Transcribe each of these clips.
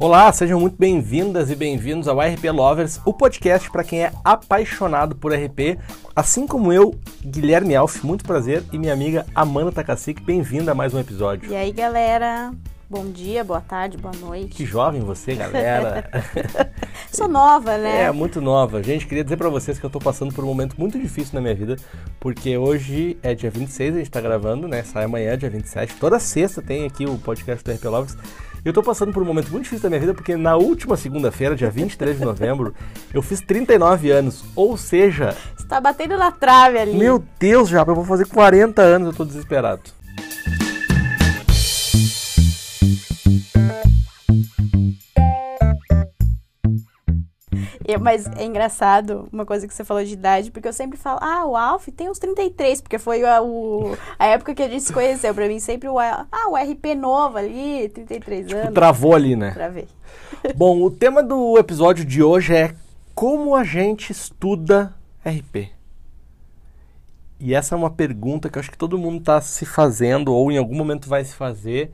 Olá, sejam muito bem-vindas e bem-vindos ao RP Lovers, o podcast para quem é apaixonado por RP, assim como eu, Guilherme Alf, muito prazer, e minha amiga Amanda Takacic, bem-vinda a mais um episódio. E aí, galera? Bom dia, boa tarde, boa noite. Que jovem você, galera. Sou nova, né? É, muito nova. Gente, queria dizer para vocês que eu tô passando por um momento muito difícil na minha vida, porque hoje é dia 26, a gente tá gravando, né? Sai amanhã, dia 27. Toda sexta tem aqui o podcast do RP Lovers. Eu tô passando por um momento muito difícil da minha vida porque na última segunda-feira, dia 23 de novembro, eu fiz 39 anos. Ou seja. Você tá batendo na trave ali. Meu Deus, já, eu vou fazer 40 anos, eu tô desesperado. Eu, mas é engraçado uma coisa que você falou de idade, porque eu sempre falo, ah, o Alf tem uns 33, porque foi a, o, a época que a gente se conheceu. Pra mim, sempre o, ah, o RP novo ali, 33 tipo, anos. Travou ali, né? Travei. Bom, o tema do episódio de hoje é como a gente estuda RP. E essa é uma pergunta que eu acho que todo mundo está se fazendo ou em algum momento vai se fazer.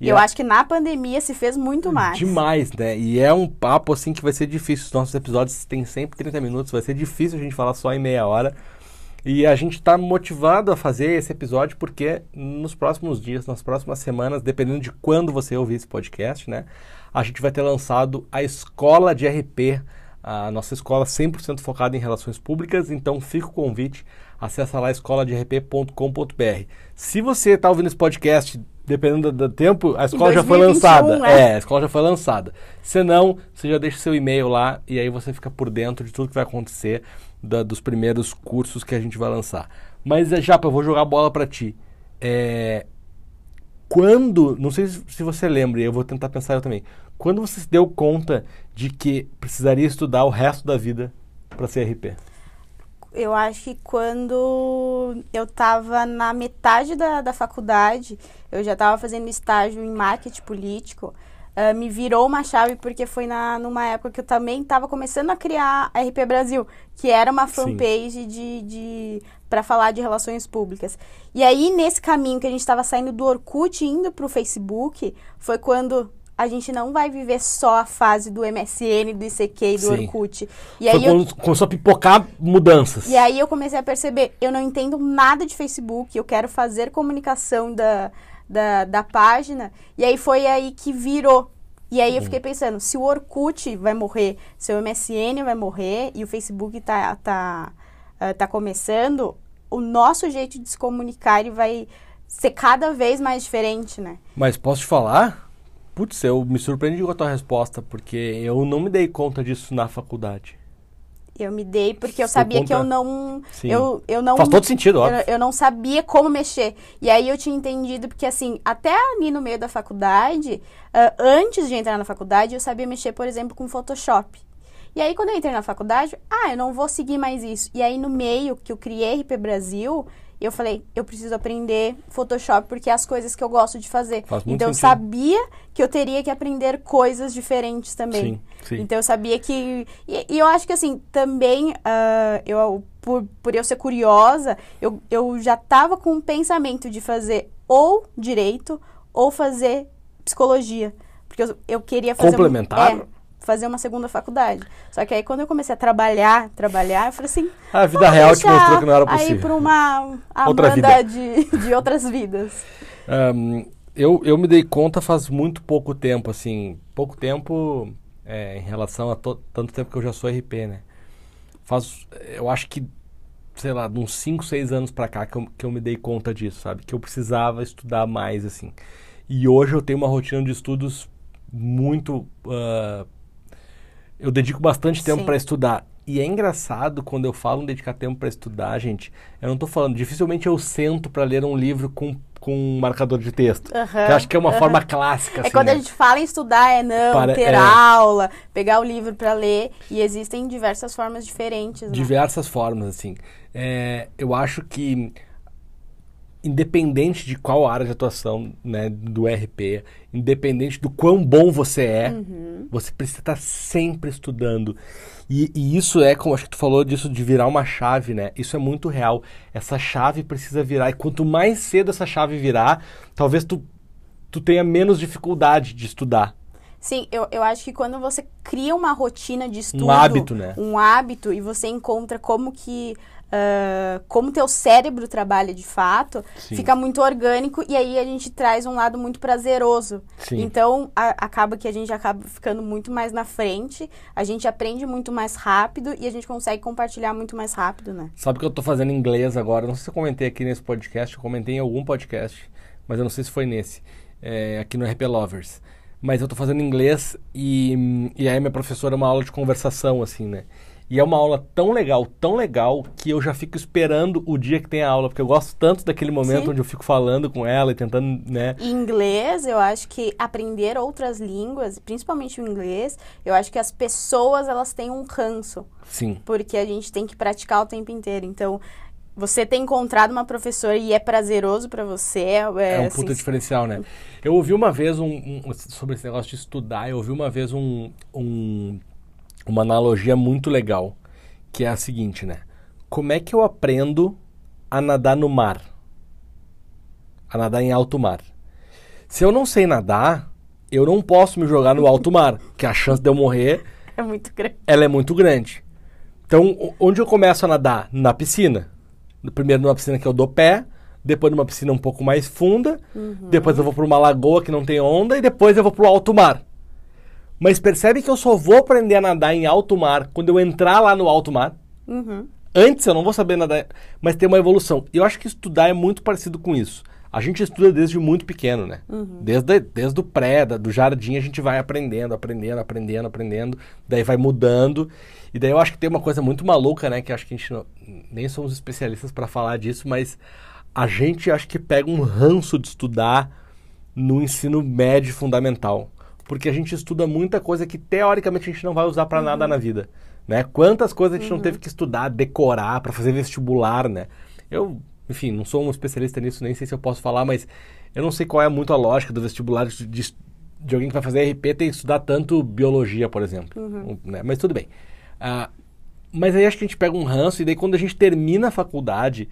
E eu é... acho que na pandemia se fez muito mais. Demais, né? E é um papo assim que vai ser difícil. Os nossos episódios têm sempre 30 minutos, vai ser difícil a gente falar só em meia hora. E a gente está motivado a fazer esse episódio porque nos próximos dias, nas próximas semanas, dependendo de quando você ouvir esse podcast, né? A gente vai ter lançado a escola de RP, a nossa escola 100% focada em relações públicas. Então fica o convite, acessa lá escoladrp.com.br. Se você está ouvindo esse podcast dependendo do tempo, a escola 2021, já foi lançada. É. é, a escola já foi lançada. Se não, você já deixa seu e-mail lá e aí você fica por dentro de tudo que vai acontecer da, dos primeiros cursos que a gente vai lançar. Mas, eh, Japa, eu vou jogar a bola para ti. É, quando, não sei se você lembra, e eu vou tentar pensar eu também. Quando você se deu conta de que precisaria estudar o resto da vida para ser RP? Eu acho que quando eu estava na metade da, da faculdade, eu já estava fazendo estágio em marketing político, uh, me virou uma chave porque foi na, numa época que eu também estava começando a criar a RP Brasil, que era uma fanpage Sim. de, de para falar de relações públicas. E aí, nesse caminho que a gente estava saindo do Orkut indo para o Facebook, foi quando a gente não vai viver só a fase do MSN, do ICQ e do Sim. Orkut. E aí eu... começou a pipocar mudanças. E aí eu comecei a perceber, eu não entendo nada de Facebook, eu quero fazer comunicação da, da, da página. E aí foi aí que virou. E aí eu fiquei pensando, se o Orkut vai morrer, se o MSN vai morrer e o Facebook tá, tá, uh, tá começando, o nosso jeito de se comunicar ele vai ser cada vez mais diferente, né? Mas posso te falar? Putz, eu me surpreendi com a tua resposta, porque eu não me dei conta disso na faculdade. Eu me dei porque eu sabia conta... que eu não, eu, eu não. Faz todo sentido, óbvio. Eu, eu, não sabia como mexer. E aí eu tinha entendido, porque assim, até ali no meio da faculdade, uh, antes de entrar na faculdade, eu sabia mexer, por exemplo, com Photoshop. E aí, quando eu entrei na faculdade, ah, eu não vou seguir mais isso. E aí, no meio que eu criei RP Brasil, eu falei, eu preciso aprender Photoshop porque é as coisas que eu gosto de fazer. Faz muito então sentido. eu sabia que eu teria que aprender coisas diferentes também. Sim, sim. Então eu sabia que. E, e eu acho que assim, também, uh, eu, por, por eu ser curiosa, eu, eu já estava com o pensamento de fazer ou direito ou fazer psicologia. Porque eu, eu queria fazer. Complementar? Um, é, fazer uma segunda faculdade. Só que aí quando eu comecei a trabalhar, trabalhar, eu falei assim, a vida real te mostrou que não era possível. Aí para uma Outra vida. De, de outras vidas. Um, eu, eu me dei conta faz muito pouco tempo, assim, pouco tempo é, em relação a tanto tempo que eu já sou RP, né? Faz, eu acho que, sei lá, de uns 5, 6 anos pra cá que eu, que eu me dei conta disso, sabe? Que eu precisava estudar mais, assim. E hoje eu tenho uma rotina de estudos muito uh, eu dedico bastante tempo para estudar. E é engraçado quando eu falo em dedicar tempo para estudar, gente. Eu não estou falando, dificilmente eu sento para ler um livro com, com um marcador de texto. Uhum, que eu acho que é uma uhum. forma clássica. É assim, quando né? a gente fala em estudar, é não, para, ter é... aula, pegar o livro para ler. E existem diversas formas diferentes. Né? Diversas formas, assim. É, eu acho que independente de qual área de atuação né, do RP, independente do quão bom você é, uhum. você precisa estar sempre estudando. E, e, isso é, como acho que tu falou disso de virar uma chave, né? Isso é muito real. Essa chave precisa virar. E quanto mais cedo essa chave virar, talvez tu, tu tenha menos dificuldade de estudar. Sim, eu, eu acho que quando você cria uma rotina de estudo, hábito, né? um hábito, e você encontra como que uh, como teu cérebro trabalha de fato, Sim. fica muito orgânico e aí a gente traz um lado muito prazeroso. Sim. Então a- acaba que a gente acaba ficando muito mais na frente, a gente aprende muito mais rápido e a gente consegue compartilhar muito mais rápido, né? Sabe que eu tô fazendo inglês agora? Não sei se eu comentei aqui nesse podcast, eu comentei em algum podcast, mas eu não sei se foi nesse, é, aqui no RP Lovers. Mas eu tô fazendo inglês e, e aí minha professora é uma aula de conversação, assim, né? E é uma aula tão legal, tão legal, que eu já fico esperando o dia que tem a aula, porque eu gosto tanto daquele momento Sim. onde eu fico falando com ela e tentando, né? Inglês, eu acho que aprender outras línguas, principalmente o inglês, eu acho que as pessoas elas têm um ranço, Sim. porque a gente tem que praticar o tempo inteiro. Então, você ter encontrado uma professora e é prazeroso pra você, é, É um assim, puta diferencial, né? Eu ouvi uma vez um, um- sobre esse negócio de estudar, eu ouvi uma vez um, um- uma analogia muito legal, que é a seguinte, né? Como é que eu aprendo a nadar no mar? A nadar em alto mar. Se eu não sei nadar, eu não posso me jogar no alto mar, que a chance de eu morrer é muito grande. ela é muito grande. Então, onde eu começo a nadar? Na piscina. Primeiro numa piscina que eu dou pé, depois numa piscina um pouco mais funda, depois eu vou para uma lagoa que não tem onda e depois eu vou para o alto mar. Mas percebe que eu só vou aprender a nadar em alto mar quando eu entrar lá no alto mar. Uhum. Antes eu não vou saber nadar, mas tem uma evolução. Eu acho que estudar é muito parecido com isso. A gente estuda desde muito pequeno, né? Desde, desde o pré, da- do jardim, a gente vai aprendendo, aprendendo, aprendendo, aprendendo. Daí vai mudando. E daí eu acho que tem uma coisa muito maluca, né? Que acho que a gente não- nem somos especialistas para falar disso, mas a gente acho que pega um ranço de estudar no ensino médio fundamental. Porque a gente estuda muita coisa que teoricamente a gente não vai usar para nada na vida. Né? Quantas coisas a gente não teve que estudar, decorar para fazer vestibular, né? Eu, enfim, não sou um especialista nisso, nem sei se eu posso falar, mas eu não sei qual é muito a lógica do vestibular de, de, de alguém que vai fazer RP ter que estudar tanto biologia, por exemplo. Um, né? Mas tudo bem. Ah, mas aí acho que a gente pega um ranço e daí quando a gente termina a faculdade,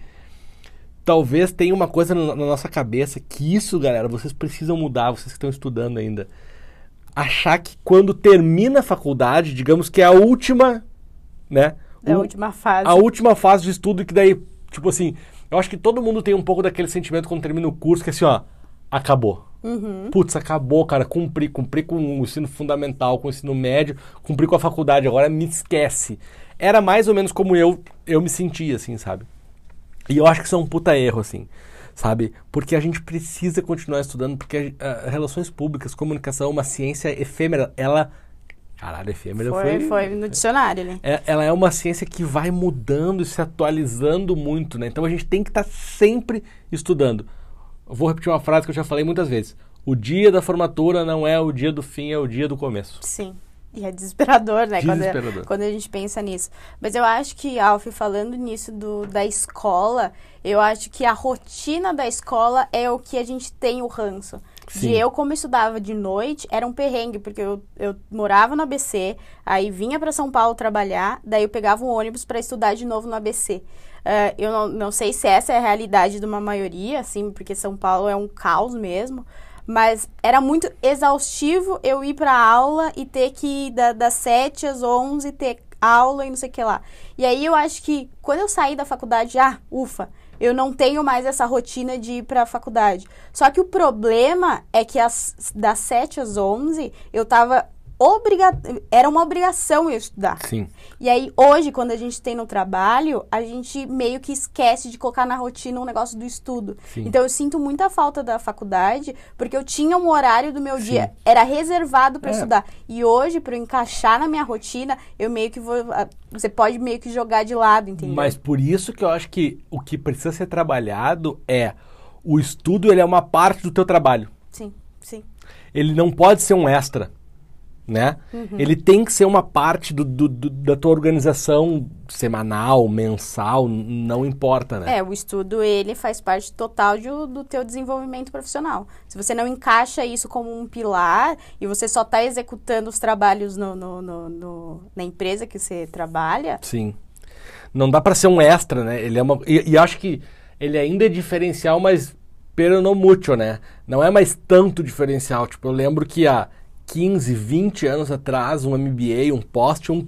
talvez tenha uma coisa na, na nossa cabeça que isso, galera, vocês precisam mudar, vocês que estão estudando ainda. Achar que quando termina a faculdade, digamos que é a última, né? É a última fase. a última fase de estudo que daí, tipo assim, eu acho que todo mundo tem um pouco daquele sentimento quando termina o curso, que é assim, ó, acabou. Uhum. Putz, acabou, cara, cumpri, cumpri com o ensino fundamental, com o ensino médio, cumpri com a faculdade, agora me esquece. Era mais ou menos como eu, eu me sentia, assim, sabe? E eu acho que isso é um puta erro, assim, sabe? Porque a gente precisa continuar estudando, porque ah, relações públicas, comunicação, uma ciência efêmera, ela... Caralho, efêmera Foi, foi no dicionário, né? é- ela é uma ciência que vai mudando e se atualizando muito, né? Então a gente tem que estar sempre estudando. Eu vou repetir uma frase que eu já falei muitas vezes. O dia da formatura não é o dia do fim, é o dia do começo. Sim. E é desesperador, né? quando- Desesperador. Quando, a gente pensa nisso. Mas eu acho que, Alf, falando nisso do, da escola, eu acho que a rotina da escola é o que a gente tem o ranço. Sim. De eu, como estudava de noite, era um perrengue, porque eu, eu morava no ABC, aí vinha para São Paulo trabalhar, daí eu pegava um ônibus para estudar de novo no ABC. Ah, eu não, não sei se essa é a realidade de uma maioria, assim, porque São Paulo é um caos mesmo. Mas era muito exaustivo eu ir pra aula e ter que ir da, das 7 às 11 ter aula e não sei o que lá. E aí eu acho que quando eu saí da faculdade, ah, ufa, eu não tenho mais essa rotina de ir pra faculdade. Só que o problema é que as, das 7 às 11 eu tava obriga era uma obrigação eu estudar. Sim. E aí, hoje, quando a gente tem no trabalho, a gente meio que esquece de colocar na rotina um negócio do estudo. Sim. Então, eu sinto muita falta da faculdade, porque eu tinha um horário do meu Sim. dia, era reservado para É. estudar. E hoje, para eu encaixar na minha rotina, eu meio que vou. ah, Você pode meio que jogar de lado, entendeu? Mas por isso que eu acho que o que precisa ser trabalhado é o estudo, ele é uma parte do teu trabalho. Sim, sim. Ele não pode ser um extra, né? Uhum. Ele tem que ser uma parte do, do- do- da tua organização semanal, mensal, não importa, né? É, o estudo, ele faz parte total de- do teu desenvolvimento profissional. Se você não encaixa isso como um pilar e você só está executando os trabalhos no, no- no- no- na empresa que você trabalha, Sim. Não dá pra ser um extra, né? Ele é uma e, e acho que ele ainda é diferencial, mas pero no mucho, né? Não é mais tanto diferencial. Tipo, eu lembro que há 15, 20 anos atrás, um MBA, um post, um,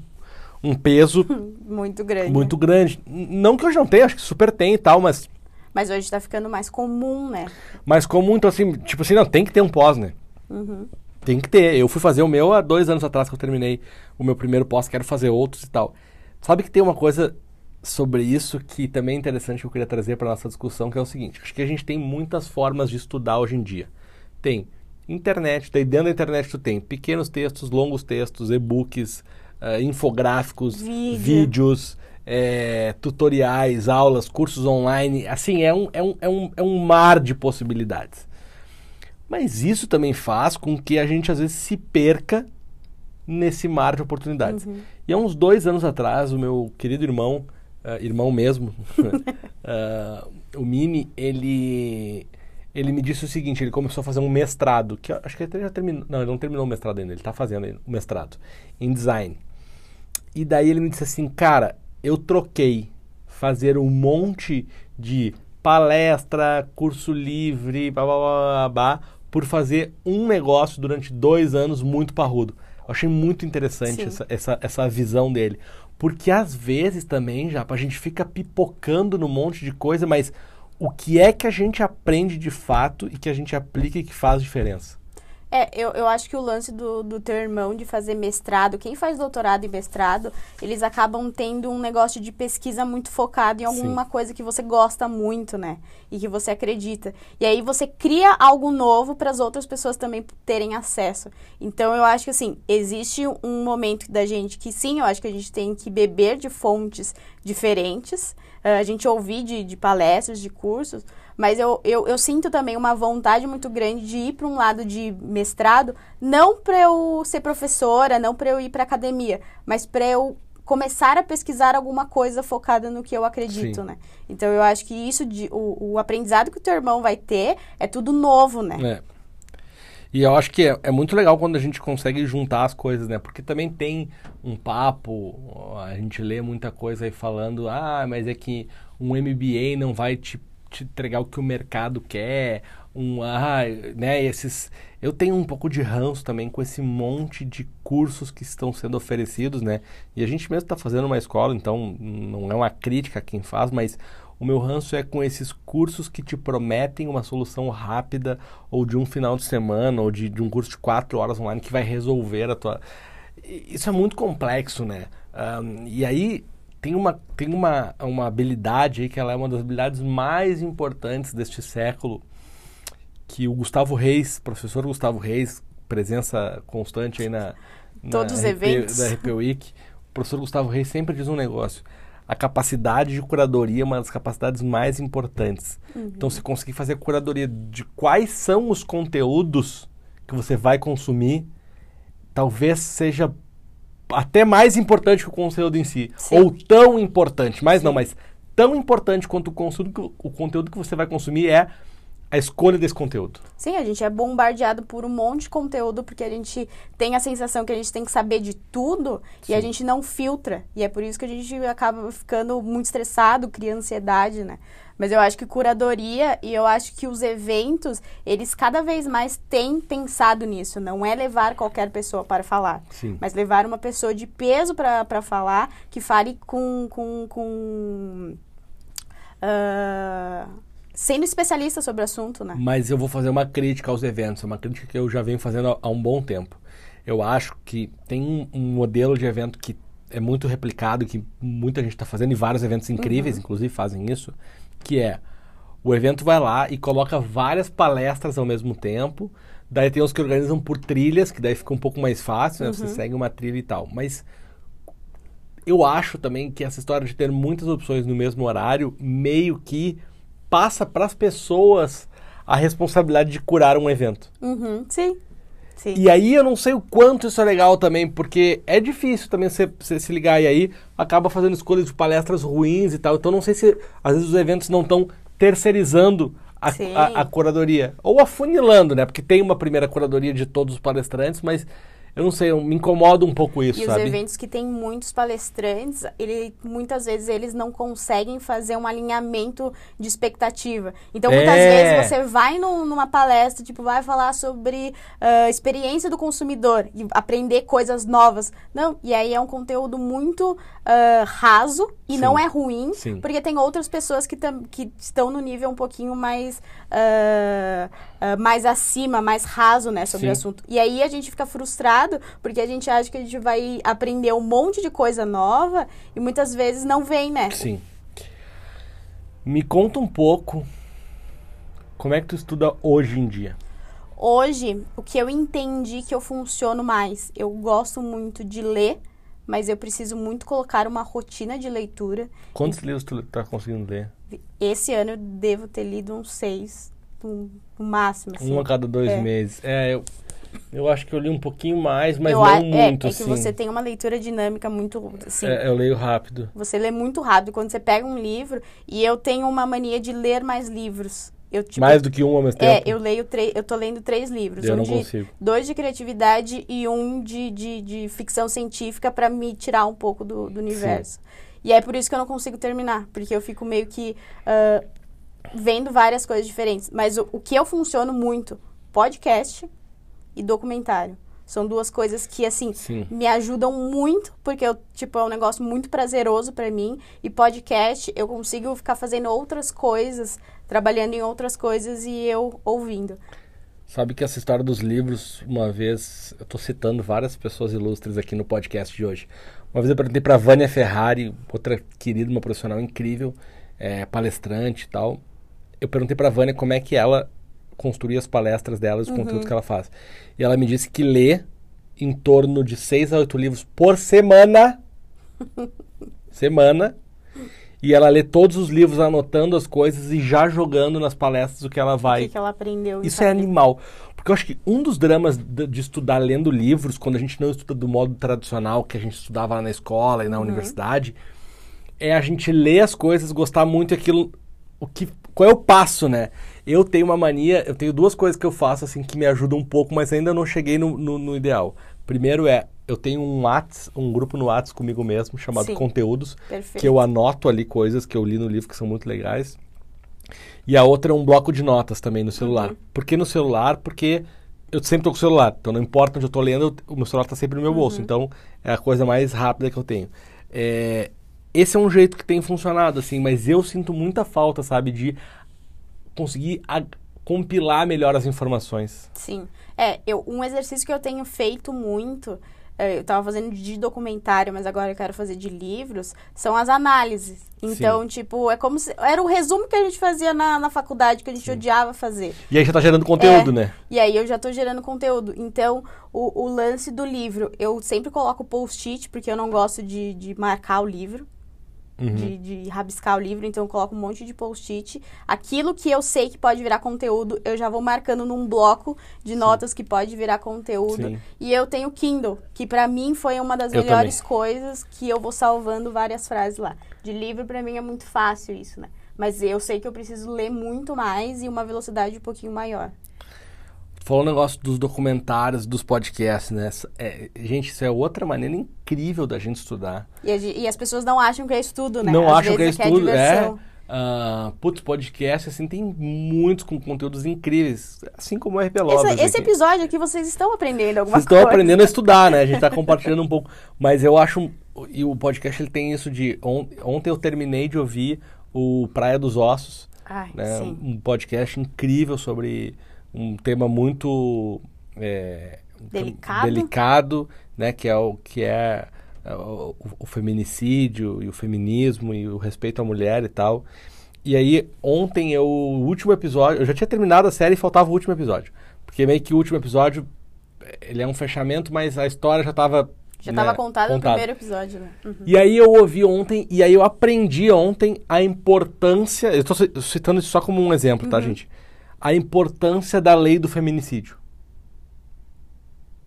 um peso Muito grande. muito grande. Não que hoje não tenha, acho que super tem e tal, mas Mas hoje tá ficando mais comum, né? mais comum, então assim, tipo assim, não, tem que ter um pós, né? Uhum. Tem que ter. Eu fui fazer o meu há dois anos atrás que eu terminei o meu primeiro pós, quero fazer outros e tal. Sabe que tem uma coisa sobre isso que também é interessante que eu queria trazer para nossa discussão, que é o seguinte: acho que a gente tem muitas formas de estudar hoje em dia. Tem internet, daí dentro da internet tu tem pequenos textos, longos textos, e-books, eh, infográficos, Vídeo. vídeos, eh, tutoriais, aulas, cursos online. Assim, é um, é, um, é, um, é um mar de possibilidades. Mas isso também faz com que a gente às vezes se perca nesse mar de oportunidades. E há uns dois anos atrás, o meu querido irmão, eh, irmão mesmo, eh, o Mini, ele, ele me disse o seguinte, ele começou a fazer um mestrado, que acho que ele já terminou, não, ele não terminou o mestrado ainda, ele está fazendo ainda o mestrado, em design. E daí ele me disse assim, cara, eu troquei fazer um monte de palestra, curso livre, blá, blá, blá, blá, por fazer um negócio durante dois anos muito parrudo. Eu achei muito interessante essa, essa, essa visão dele. Porque às vezes também, já, a gente fica pipocando num monte de coisa, mas o que é que a gente aprende de fato e que a gente aplica e que faz diferença? É, eu, eu acho que o lance do, do teu irmão de fazer mestrado, quem faz doutorado e mestrado, eles acabam tendo um negócio de pesquisa muito focado em alguma coisa que você gosta muito, né? E que você acredita. E aí você cria algo novo para as outras pessoas também terem acesso. Então eu acho que assim, existe um momento da gente que sim, eu acho que a gente tem que beber de fontes diferentes, eh, a gente ouvir de, de palestras, de cursos, mas eu, eu, eu sinto também uma vontade muito grande de ir para um lado de mestrado, não para eu ser professora, não para eu ir para academia, mas para eu começar a pesquisar alguma coisa focada no que eu acredito, Sim. né? Então eu acho que isso de o, o aprendizado que o teu irmão vai ter é tudo novo, né? É. E eu acho que é, é muito legal quando a gente consegue juntar as coisas, né? Porque também tem um papo, a gente lê muita coisa aí falando, ah, mas é que um MBA não vai te, te entregar o que o mercado quer, um, ah, né, esses... Eu tenho um pouco de ranço também com esse monte de cursos que estão sendo oferecidos, né? E a gente mesmo está fazendo uma escola, então não é uma crítica a quem faz, mas o meu ranço é com esses cursos que te prometem uma solução rápida, ou de um final de semana, ou de, de um curso de quatro horas online que vai resolver a tua. Isso é muito complexo, né? Ahn, e aí tem uma, tem uma, uma habilidade aí que ela é uma das habilidades mais importantes deste século, que o Gustavo Reis, professor Gustavo Reis, presença constante aí na, na Todos os RP eventos. da RP Week, o professor Gustavo Reis sempre diz um negócio. A capacidade de curadoria é uma das capacidades mais importantes. Então, se conseguir fazer curadoria de quais são os conteúdos que você vai consumir, talvez seja até mais importante que o conteúdo em si. Sim. Ou tão importante, mas não, mas tão importante quanto o conteúdo, que, o conteúdo que você vai consumir é a escolha desse conteúdo. Sim, a gente é bombardeado por um monte de conteúdo porque a gente tem a sensação que a gente tem que saber de tudo e a Sim. gente não filtra. E é por isso que a gente acaba ficando muito estressado, cria ansiedade, né? Mas eu acho que curadoria e eu acho que os eventos, eles cada vez mais têm pensado nisso. Não é levar qualquer pessoa para falar, Sim. mas levar uma pessoa de peso para falar, que fale com. com, com ah, sendo especialista sobre o assunto, né? Mas eu vou fazer uma crítica aos eventos, é uma crítica que eu já venho fazendo há- um bom tempo. Eu acho que tem um, um modelo de evento que é muito replicado, que muita gente está fazendo, e vários eventos incríveis, inclusive, fazem isso, que é o evento vai lá e coloca várias palestras ao mesmo tempo, daí tem os que organizam por trilhas, que daí fica um pouco mais fácil, né? Você segue uma trilha e tal. Mas eu acho também que essa história de ter muitas opções no mesmo horário meio que passa para as pessoas a responsabilidade de curar um evento. Uhum, sim. Sim. E aí eu não sei o quanto isso é legal também, porque é difícil também você, você se ligar e aí acaba fazendo escolhas de palestras ruins e tal. Então não sei se às vezes os eventos não estão terceirizando a, a, a curadoria. Ou afunilando, né? Porque tem uma primeira curadoria de todos os palestrantes, mas Eu não sei, eu me incomoda um pouco isso, E sabe? os eventos que tem muitos palestrantes, ele, muitas vezes eles não conseguem fazer um alinhamento de expectativa. Então, muitas É. vezes você vai num- numa palestra, tipo, vai falar sobre ah, experiência do consumidor e aprender coisas novas. Não, e aí é um conteúdo muito ah, raso e Sim. não é ruim, Sim. porque tem outras pessoas que, que estão no nível um pouquinho mais, ah, ah, mais acima, mais raso, né, sobre Sim. o assunto. E aí a gente fica frustrado porque a gente acha que a gente vai aprender um monte de coisa nova e muitas vezes não vem, né? Sim. Me conta um pouco como é que tu estuda hoje em dia. Hoje, o que eu entendi que eu funciono mais, eu gosto muito de ler, mas eu preciso muito colocar uma rotina de leitura. Quantos livros tu tá conseguindo ler? Esse ano eu devo ter lido uns seis, no no máximo, assim. Um a cada dois É. meses. É, eu, eu acho que eu li um pouquinho mais, mas eu, não a- muito, é, é assim. que você tem uma leitura dinâmica muito, assim, É, eu leio rápido. Você lê muito rápido. Quando você pega um livro, e eu tenho uma mania de ler mais livros. Eu, tipo, mais do que um ao mesmo É, tempo. eu leio três. Eu tô lendo três livros. Eu um não de, consigo. Dois de criatividade e um de, de, de ficção científica pra me tirar um pouco do, do universo. E é por isso que eu não consigo terminar, porque eu fico meio que ah, vendo várias coisas diferentes. Mas o, o que eu funciono muito, podcast e documentário. São duas coisas que, assim, Sim. me ajudam muito, porque eu, tipo, é um negócio muito prazeroso pra mim. E podcast, eu consigo ficar fazendo outras coisas, trabalhando em outras coisas e eu ouvindo. Sabe que essa história dos livros, uma vez, eu tô citando várias pessoas ilustres aqui no podcast de hoje. Uma vez eu perguntei pra Vânia Ferrari, outra querida, uma profissional incrível, é, palestrante e tal. Eu perguntei pra Vânia como é que ela construía as palestras dela, os conteúdos que ela faz. E ela me disse que lê em torno de seis a oito livros por semana. semana. E ela lê todos os livros anotando as coisas e já jogando nas palestras o que ela O vai que, que ela aprendeu. isso é animal. Porque eu acho que um dos dramas de, estudar lendo livros, quando a gente não estuda do modo tradicional que a gente estudava lá na escola e na universidade, é a gente ler as coisas, gostar muito daquilo. O que, qual é o passo, né? Eu tenho uma mania, eu tenho duas coisas que eu faço assim que me ajudam um pouco, mas ainda não cheguei no, no, no ideal. Primeiro é, eu tenho um Whats, um grupo no Whats comigo mesmo, chamado Sim. Conteúdos, Perfeito. que eu anoto ali coisas que eu li no livro que são muito legais. E a outra é um bloco de notas também no celular. Uhum. Por que no celular? Porque eu sempre tô com o celular. Então não importa onde eu tô lendo, o meu celular tá sempre no meu Uhum. bolso. Então é a coisa mais rápida que eu tenho. É, esse é um jeito que tem funcionado, assim, mas eu sinto muita falta, sabe, de conseguir compilar melhor as informações. Sim. É, eu, um exercício que eu tenho feito muito, é, eu tava fazendo de documentário, mas agora eu quero fazer de livros, são as análises. Então, tipo, é como se. Era o resumo que a gente fazia na, na faculdade, que a gente odiava fazer. E aí já tá gerando conteúdo, É. né? E aí eu já tô gerando conteúdo. Então, o, o lance do livro, eu sempre coloco post-it, porque eu não gosto de, de marcar o livro. Uhum. De, de rabiscar o livro, então eu coloco um monte de post-it. Aquilo que eu sei que pode virar conteúdo, eu já vou marcando num bloco de notas que pode virar conteúdo. Sim. E eu tenho Kindle, que pra mim foi uma das Eu melhores coisas que eu vou salvando várias frases lá. De livro pra mim é muito fácil isso, né? Mas eu sei que eu preciso ler muito mais e uma velocidade um pouquinho maior. Falou o negócio dos documentários, dos podcasts, né? É, gente, isso é outra maneira incrível da gente estudar. E, e as pessoas não acham que é estudo, né? Não Às acham que é vezes estudo, é. Ah, putz, podcast, assim, tem muitos com conteúdos incríveis, assim como o RP Lovers. Esse, esse aqui. episódio aqui vocês estão aprendendo alguma Vocês estão coisa. aprendendo a estudar, né? A gente tá compartilhando um pouco. Mas eu acho. E o podcast ele tem isso de. on- ontem eu terminei de ouvir o Praia dos Ossos, Ai, né? Um podcast incrível sobre um tema muito. é, Delicado. delicado, né? Que é o que é é, o, o feminicídio e o feminismo e o respeito à mulher e tal. E aí, ontem eu, o último episódio, eu já tinha terminado a série e faltava o último episódio. Porque meio que o último episódio, ele é um fechamento, mas a história já estava Já estava contado no primeiro episódio, né? Uhum. E aí eu ouvi ontem, e aí eu aprendi ontem a importância, eu estou citando isso só como um exemplo, tá, gente? A importância da lei do feminicídio.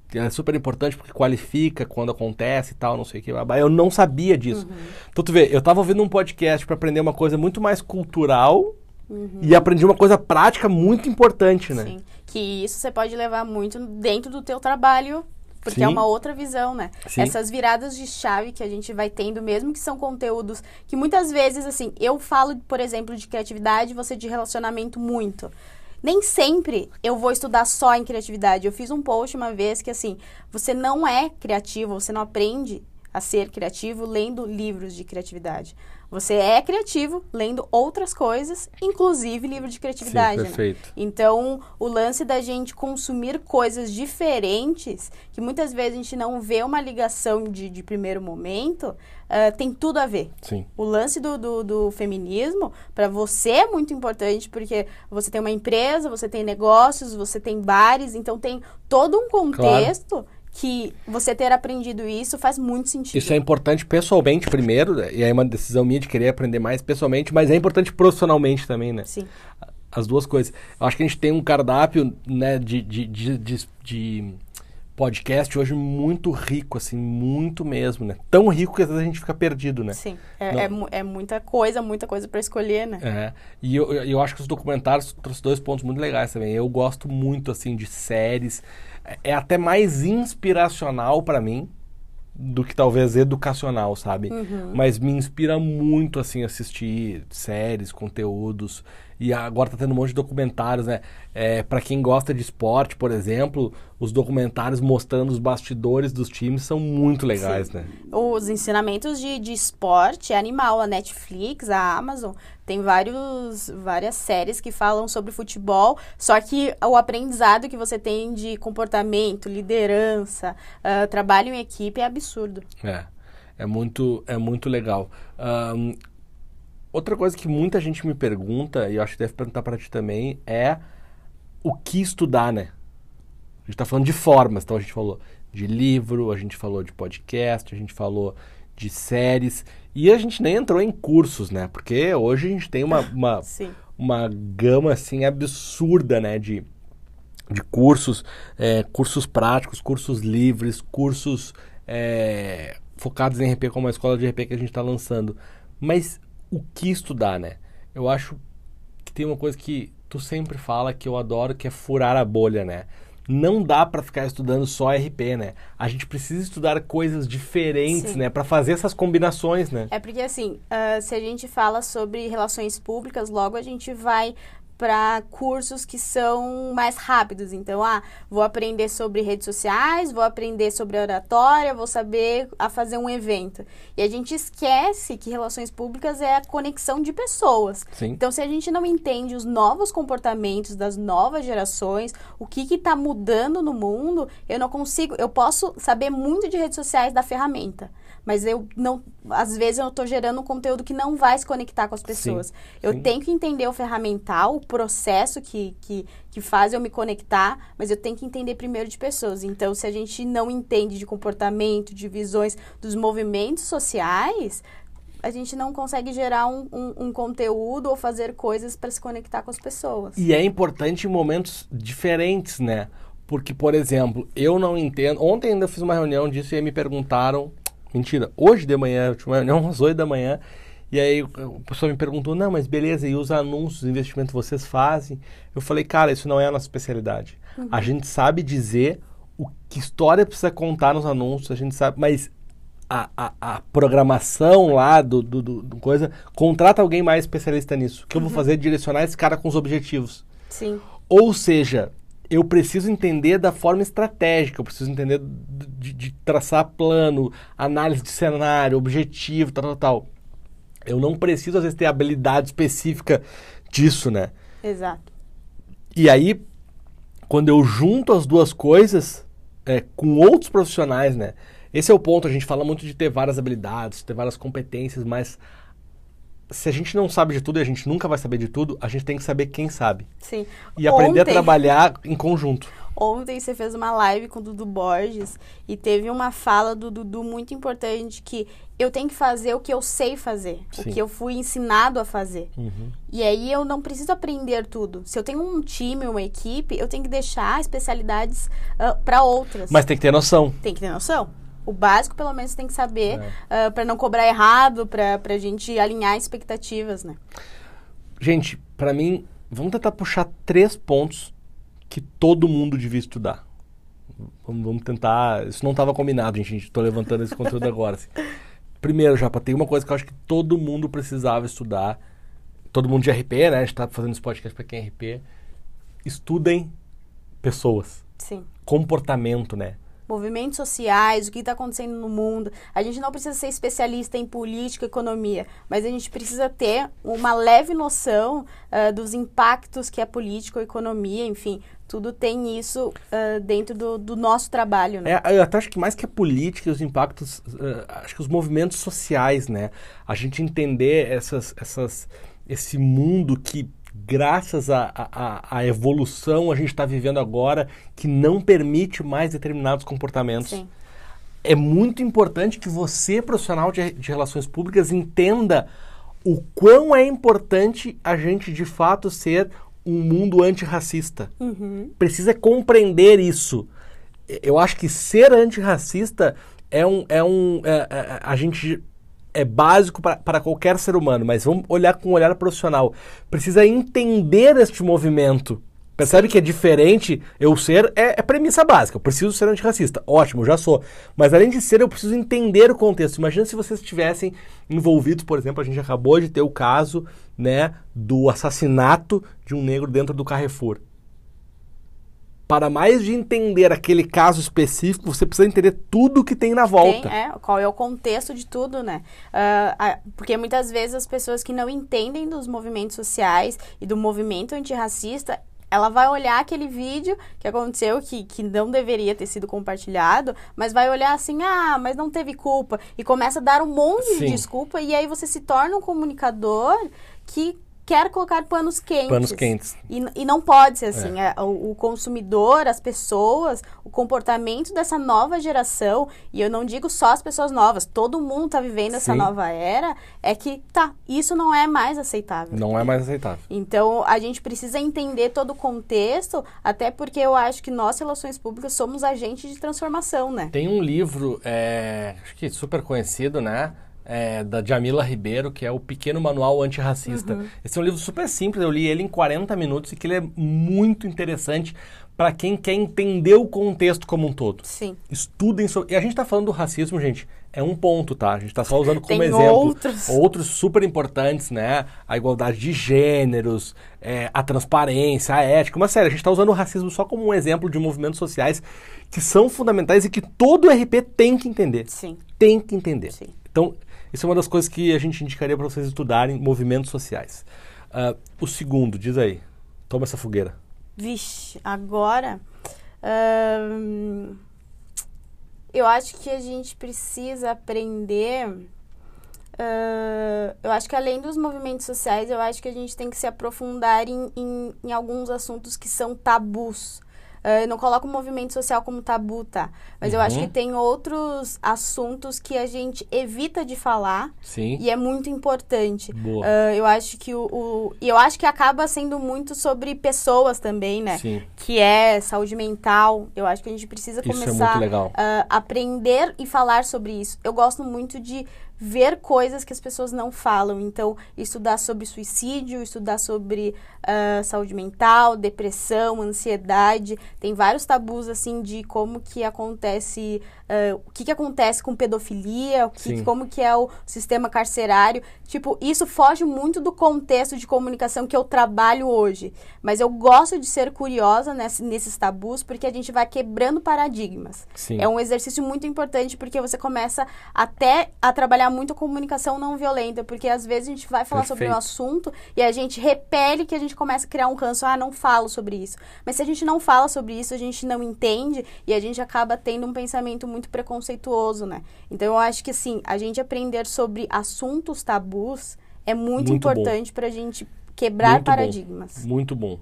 Que é super importante porque qualifica quando acontece e tal, não sei o que. Eu não sabia disso. Então tu vê, eu tava ouvindo um podcast para aprender uma coisa muito mais cultural e aprendi uma coisa prática muito importante, né? Sim. Que isso você pode levar muito dentro do teu trabalho porque é Sim. uma outra visão, né? Sim. Essas viradas de chave que a gente vai tendo, mesmo que são conteúdos que muitas vezes, assim, eu falo, por exemplo, de criatividade, você de relacionamento muito. Nem sempre eu vou estudar só em criatividade. Eu fiz um post uma vez que, assim, você não é criativo, você não aprende a ser criativo lendo livros de criatividade. Você é criativo lendo outras coisas, inclusive livro de criatividade. Sim, né? perfeito. Então, o lance da gente consumir coisas diferentes, que muitas vezes a gente não vê uma ligação de, de primeiro momento, ah, tem tudo a ver. Sim. O lance do, do, do feminismo, para você é muito importante, porque você tem uma empresa, você tem negócios, você tem bares, então tem todo um contexto que você ter aprendido isso faz muito sentido. Isso é importante pessoalmente primeiro, né? e aí é uma decisão minha de querer aprender mais pessoalmente, mas é importante profissionalmente também, né? Sim. As duas coisas. Eu acho que a gente tem um cardápio, né, de, de, de, de, de podcast hoje muito rico, assim, muito mesmo, né? Tão rico que às vezes a gente fica perdido, né? Sim. É, Não. é, é muita coisa, muita coisa para escolher, né? É, e eu, eu acho que os documentários trouxeram dois pontos muito legais também. Eu gosto muito, assim, de séries. É- É até mais inspiracional pra mim do que talvez educacional, sabe? Mas me inspira muito, assim, assistir séries, conteúdos. E agora tá tendo um monte de documentários, né? É, para quem gosta de esporte, por exemplo, os documentários mostrando os bastidores dos times são muito legais, Sim. né? Os ensinamentos de, de esporte é animal. A Netflix, a Amazon, tem vários, várias séries que falam sobre futebol. Só que o aprendizado que você tem de comportamento, liderança, ah, trabalho em equipe é absurdo. É, é muito, é muito legal. Ahn, outra coisa que muita gente me pergunta, e eu acho que deve perguntar para ti também, é o que estudar, né? A gente tá falando de formas, então a gente falou de livro, a gente falou de podcast, a gente falou de séries, e a gente nem entrou em cursos, né? Porque hoje a gente tem uma, uma, uma gama assim absurda, né, de, de cursos, é, cursos práticos, cursos livres, cursos é, focados em RP, como a escola de RP que a gente está lançando. Mas o que estudar, né? Eu acho que tem uma coisa que tu sempre fala que eu adoro, que é furar a bolha, né? Não dá para ficar estudando só RP, né? A gente precisa estudar coisas diferentes, Sim. né? Para fazer essas combinações, né? É porque, assim, ah, se a gente fala sobre relações públicas, logo a gente vai para cursos que são mais rápidos. Então, ah, vou aprender sobre redes sociais, vou aprender sobre oratória, vou saber a fazer um evento. E a gente esquece que relações públicas é a conexão de pessoas. Sim. Então, se a gente não entende os novos comportamentos das novas gerações, o que está mudando no mundo, eu não consigo. Eu posso saber muito de redes sociais da ferramenta, mas eu não. Às vezes eu estou gerando um conteúdo que não vai se conectar com as pessoas. eu sim. tenho que entender o ferramental, o processo que, que, que faz eu me conectar, mas eu tenho que entender primeiro de pessoas. Então, se a gente não entende de comportamento, de visões dos movimentos sociais, a gente não consegue gerar um, um, um conteúdo ou fazer coisas para se conectar com as pessoas. E é importante em momentos diferentes, né? Porque, por exemplo, eu não entendo. Ontem ainda eu fiz uma reunião disso e me perguntaram. Mentira, hoje de manhã, eu tinha uma reunião às 8 da manhã. E aí o pessoal me perguntou: não, mas beleza, e os anúncios, investimento vocês fazem? Eu falei, cara, isso não é a nossa especialidade. A gente sabe dizer o que história precisa contar nos anúncios, a gente sabe, mas a, a, a programação lá do, do, do- do coisa, contrata alguém mais especialista nisso. O que eu vou fazer é direcionar esse cara com os objetivos. Sim, Ou seja, eu preciso entender da forma estratégica, eu preciso entender de, de traçar plano, análise de cenário, objetivo, tal, tal, tal. Eu não preciso, às vezes, ter habilidade específica disso, né? exato. E aí, quando eu junto as duas coisas é, com outros profissionais, né? Esse é o ponto, a gente fala muito de ter várias habilidades, ter várias competências, mas se a gente não sabe de tudo e a gente nunca vai saber de tudo, a gente tem que saber quem sabe. Sim. E aprender a Ontem- trabalhar em conjunto. Ontem você fez uma live com o Dudu Borges e teve uma fala do Dudu muito importante que eu tenho que fazer o que eu sei fazer, Sim. o que eu fui ensinado a fazer. Uhum. E aí eu não preciso aprender tudo. Se eu tenho um time, uma equipe, eu tenho que deixar especialidades para outras. Mas tem que ter noção. tem que ter noção. O básico, pelo menos, tem que saber É. para não cobrar errado, para a gente alinhar expectativas, né? Gente, pra mim, vamos tentar puxar três pontos que todo mundo devia estudar. Vamos, vamos tentar. Isso não estava combinado, gente. Estou levantando esse conteúdo agora. Assim. Primeiro, já tem uma coisa que eu acho que todo mundo precisava estudar. Todo mundo de RP, né? A gente está fazendo esse podcast para quem é RP. Estudem pessoas. Sim. Comportamento, né? Movimentos sociais, o que está acontecendo no mundo. A gente não precisa ser especialista em política, economia, mas a gente precisa ter uma leve noção uh, dos impactos que a política, a economia, enfim, tudo tem isso uh, dentro do, do, nosso trabalho, né? É, eu até acho que mais que a política, os impactos, uh, acho que os movimentos sociais, né? A gente entender essas, essas, esse mundo que graças à evolução a gente está vivendo agora que não permite mais determinados comportamentos. Sim. É muito importante que você, profissional de, de relações públicas, entenda o quão é importante a gente de fato ser um mundo antirracista. Uhum. Precisa compreender isso. Eu acho que ser antirracista é um. É um é, é, a gente é básico para qualquer ser humano, mas vamos olhar com um olhar profissional. Precisa entender este movimento. Percebe que é diferente eu ser, é, é, premissa básica. Eu preciso ser antirracista. Ótimo, já sou. Mas além de ser, eu preciso entender o contexto. Imagina se vocês estivessem envolvidos, por exemplo, a gente acabou de ter o caso né, do assassinato de um negro dentro do Carrefour para mais de entender aquele caso específico, você precisa entender tudo que tem na volta. Tem, é, qual é o contexto de tudo, né? Uh, porque muitas vezes as pessoas que não entendem dos movimentos sociais e do movimento antirracista, ela vai olhar aquele vídeo que aconteceu, que, que não deveria ter sido compartilhado, mas vai olhar assim, ah, mas não teve culpa. E começa a dar um monte Sim. de desculpa, e aí você se torna um comunicador que quer colocar panos quentes. Panos quentes. E, e não pode ser assim. É. É, o, o, consumidor, as pessoas, o comportamento dessa nova geração, e eu não digo só as pessoas novas, todo mundo está vivendo Sim. essa nova era, é que, tá, isso não é mais aceitável. Não é mais aceitável. Então, a gente precisa entender todo o contexto, até porque eu acho que nós, relações públicas, somos agentes de transformação, né? Tem um livro, é, acho que super conhecido, né? É, da Jamila Ribeiro, que é o Pequeno Manual Antirracista. Uhum. Esse é um livro super simples, eu li ele em 40 minutos e que ele é muito interessante para quem quer entender o contexto como um todo. Sim. Estudem sobre... E a gente está falando do racismo, gente, é um ponto, tá? A gente está só usando como Tem exemplo. Outros. outros super importantes, né? A igualdade de gêneros, é, a transparência, a ética. Mas sério, a gente está usando o racismo só como um exemplo de movimentos sociais que são fundamentais e que todo RP tem que entender. Sim. Tem que entender. Sim. Então, isso é uma das coisas que a gente indicaria para vocês estudarem movimentos sociais. Uh, o segundo, diz aí. Toma essa fogueira. Vixe, agora. Uh, eu acho que a gente precisa aprender. Uh, eu acho que além dos movimentos sociais, eu acho que a gente tem que se aprofundar em, em, em alguns assuntos que são tabus. Uh, eu não coloco o movimento social como tabu, tá? Mas uhum. eu acho que uhum. tem outros assuntos que a gente evita de falar. Sim. E é muito importante. Boa. Uh, eu acho que o, o. E eu acho que acaba sendo muito sobre pessoas também, né? Sim. Que é saúde mental. Eu acho que a gente precisa isso é começar é a uh, aprender e falar sobre isso. Eu gosto muito de ver coisas que as pessoas não falam. Então, estudar sobre suicídio, estudar sobre uh, saúde mental, depressão, ansiedade. Tem vários tabus, assim, de como que acontece uh, o que, que acontece com pedofilia, o que, como que é o sistema carcerário. Tipo, isso foge muito do contexto de comunicação que eu trabalho hoje. Mas eu gosto de ser curiosa nesse, nesses tabus, porque a gente vai quebrando paradigmas. Sim. É um exercício muito importante, porque você começa até a trabalhar muito a comunicação não violenta, porque às vezes a gente vai falar Perfeito. sobre um assunto e a gente repele que a gente começa a criar um ranço, ah, não falo sobre isso. Mas se a gente não fala sobre isso, a gente não entende e a gente acaba tendo um pensamento muito muito preconceituoso, né? Então eu acho que assim, a gente aprender sobre assuntos tabus é muito, muito importante para a gente quebrar muito paradigmas. Bom. Muito bom.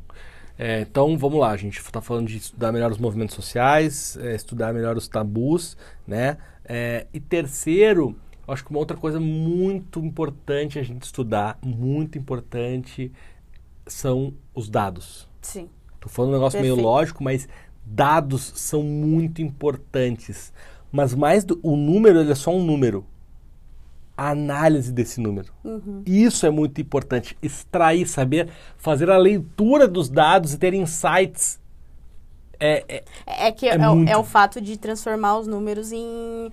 É, então vamos lá, a gente está falando de estudar melhor os movimentos sociais, é, estudar melhor os tabus, né? É, e terceiro, acho que uma outra coisa muito importante a gente estudar, muito importante, são os dados. Sim. Tô falando um negócio Perfeito. meio lógico, mas dados são muito importantes. Mas mais do, o número ele é só um número. A análise desse número. Uhum. Isso é muito importante. Extrair, saber fazer a leitura dos dados e ter insights. é, é, É que É é, o- é o fato de transformar os números em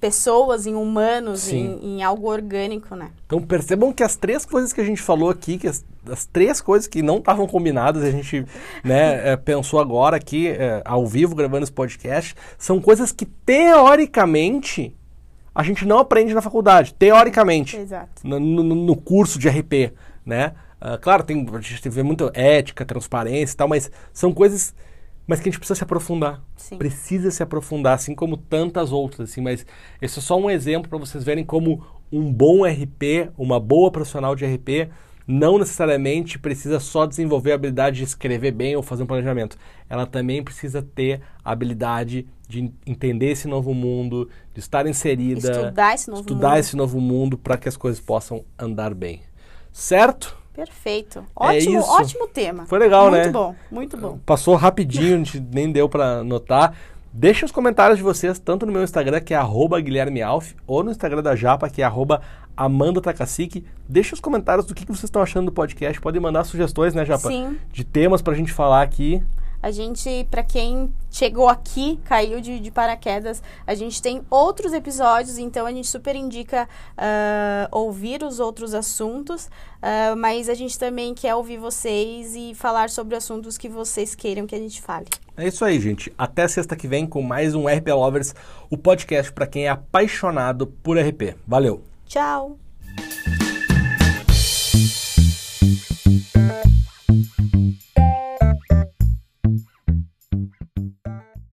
pessoas, em humanos, em, em algo orgânico, né? Então percebam que as três coisas que a gente falou aqui, que as, as três coisas que não estavam combinadas, a gente né, eh, pensou agora aqui, eh, ao vivo, gravando esse podcast, são coisas que teoricamente a gente não aprende na faculdade. Teoricamente. Exato. No, no- no curso de RP, né? Ah, claro, tem, a gente vê muito ética, transparência e tal, mas são coisas mas que a gente precisa se aprofundar. Sim. Precisa se aprofundar, assim como tantas outras, assim, mas esse é só um exemplo para vocês verem como um bom RP, uma boa profissional de RP, não necessariamente precisa só desenvolver a habilidade de escrever bem ou fazer um planejamento. Ela também precisa ter a habilidade de en- entender esse novo mundo, de estar inserida, Estudar esse novo estudar mundo. esse novo mundo para que as coisas possam andar bem. Certo? Perfeito. É Ótimo, isso. ótimo tema. Foi legal, muito né? bom, muito bom. Passou rapidinho, a gente nem deu pra notar. Deixem os comentários de vocês, tanto no meu Instagram, que é arroba Guilherme Alf, ou no Instagram da Japa, que é arroba Amanda. Deixem os comentários do que, que vocês estão achando do podcast. Podem mandar sugestões, né, Japa? Sim. De temas pra gente falar aqui. A gente, para quem chegou aqui, caiu de, de, paraquedas, a gente tem outros episódios, então a gente super indica uh, ouvir os outros assuntos, uh, mas a gente também quer ouvir vocês e falar sobre assuntos que vocês queiram que a gente fale. É isso aí, gente. Até sexta que vem com mais um RP Lovers, o podcast para quem é apaixonado por RP. Valeu. Tchau.